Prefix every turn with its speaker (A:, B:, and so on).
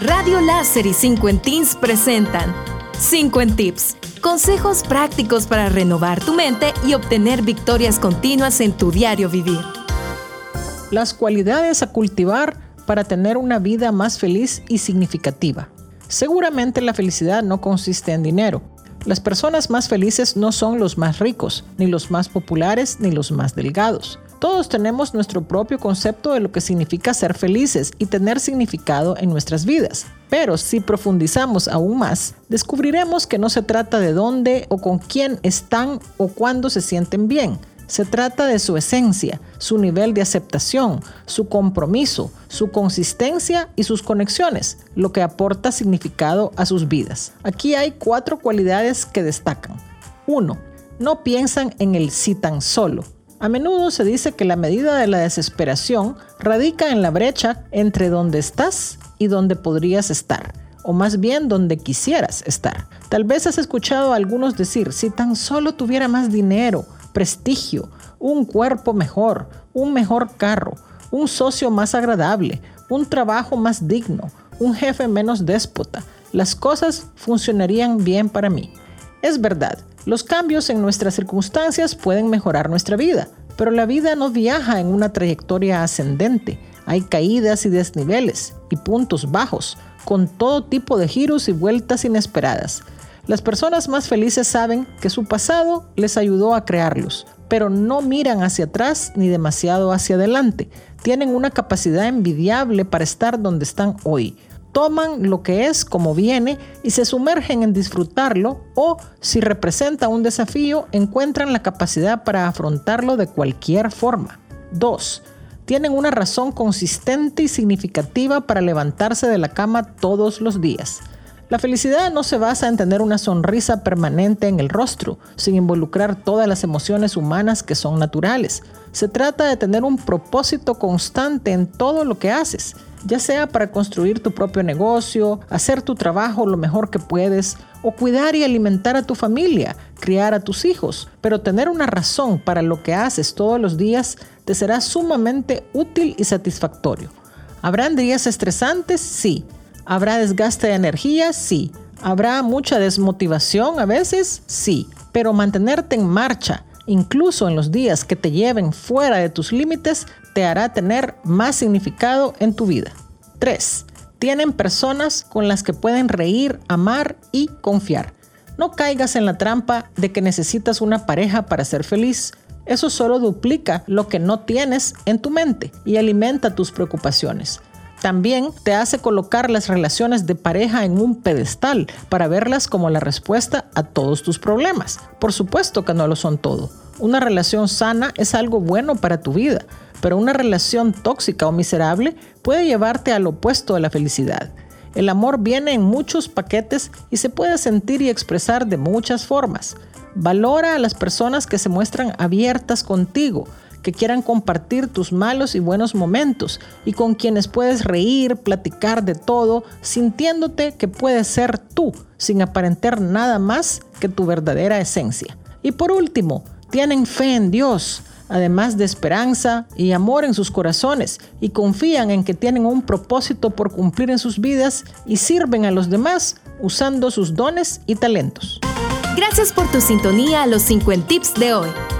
A: Radio Láser y 5 Teens presentan 5 Tips. Consejos prácticos para renovar tu mente y obtener victorias continuas en tu diario vivir.
B: Las cualidades a cultivar para tener una vida más feliz y significativa. Seguramente la felicidad no consiste en dinero. Las personas más felices no son los más ricos, ni los más populares, ni los más delgados. Todos tenemos nuestro propio concepto de lo que significa ser felices y tener significado en nuestras vidas. Pero si profundizamos aún más, descubriremos que no se trata de dónde o con quién están o cuándo se sienten bien. Se trata de su esencia, su nivel de aceptación, su compromiso, su consistencia y sus conexiones, lo que aporta significado a sus vidas. Aquí hay cuatro cualidades que destacan. 1. No piensan en el sí tan solo. A menudo se dice que la medida de la desesperación radica en la brecha entre donde estás y donde podrías estar, o más bien donde quisieras estar. Tal vez has escuchado a algunos decir, si tan solo tuviera más dinero, prestigio, un cuerpo mejor, un mejor carro, un socio más agradable, un trabajo más digno, un jefe menos déspota, las cosas funcionarían bien para mí. Es verdad, los cambios en nuestras circunstancias pueden mejorar nuestra vida, pero la vida no viaja en una trayectoria ascendente. Hay caídas y desniveles y puntos bajos, con todo tipo de giros y vueltas inesperadas. Las personas más felices saben que su pasado les ayudó a crearlos, pero no miran hacia atrás ni demasiado hacia adelante. Tienen una capacidad envidiable para estar donde están hoy toman lo que es como viene y se sumergen en disfrutarlo o, si representa un desafío, encuentran la capacidad para afrontarlo de cualquier forma. 2. Tienen una razón consistente y significativa para levantarse de la cama todos los días. La felicidad no se basa en tener una sonrisa permanente en el rostro, sin involucrar todas las emociones humanas que son naturales. Se trata de tener un propósito constante en todo lo que haces ya sea para construir tu propio negocio, hacer tu trabajo lo mejor que puedes, o cuidar y alimentar a tu familia, criar a tus hijos. Pero tener una razón para lo que haces todos los días te será sumamente útil y satisfactorio. ¿Habrán días estresantes? Sí. ¿Habrá desgaste de energía? Sí. ¿Habrá mucha desmotivación a veces? Sí. Pero mantenerte en marcha, incluso en los días que te lleven fuera de tus límites, te hará tener más significado en tu vida. 3. Tienen personas con las que pueden reír, amar y confiar. No caigas en la trampa de que necesitas una pareja para ser feliz. Eso solo duplica lo que no tienes en tu mente y alimenta tus preocupaciones. También te hace colocar las relaciones de pareja en un pedestal para verlas como la respuesta a todos tus problemas. Por supuesto que no lo son todo. Una relación sana es algo bueno para tu vida, pero una relación tóxica o miserable puede llevarte al opuesto de la felicidad. El amor viene en muchos paquetes y se puede sentir y expresar de muchas formas. Valora a las personas que se muestran abiertas contigo, que quieran compartir tus malos y buenos momentos y con quienes puedes reír, platicar de todo, sintiéndote que puedes ser tú, sin aparentar nada más que tu verdadera esencia. Y por último, tienen fe en Dios, además de esperanza y amor en sus corazones, y confían en que tienen un propósito por cumplir en sus vidas y sirven a los demás usando sus dones y talentos.
A: Gracias por tu sintonía a los 50 tips de hoy.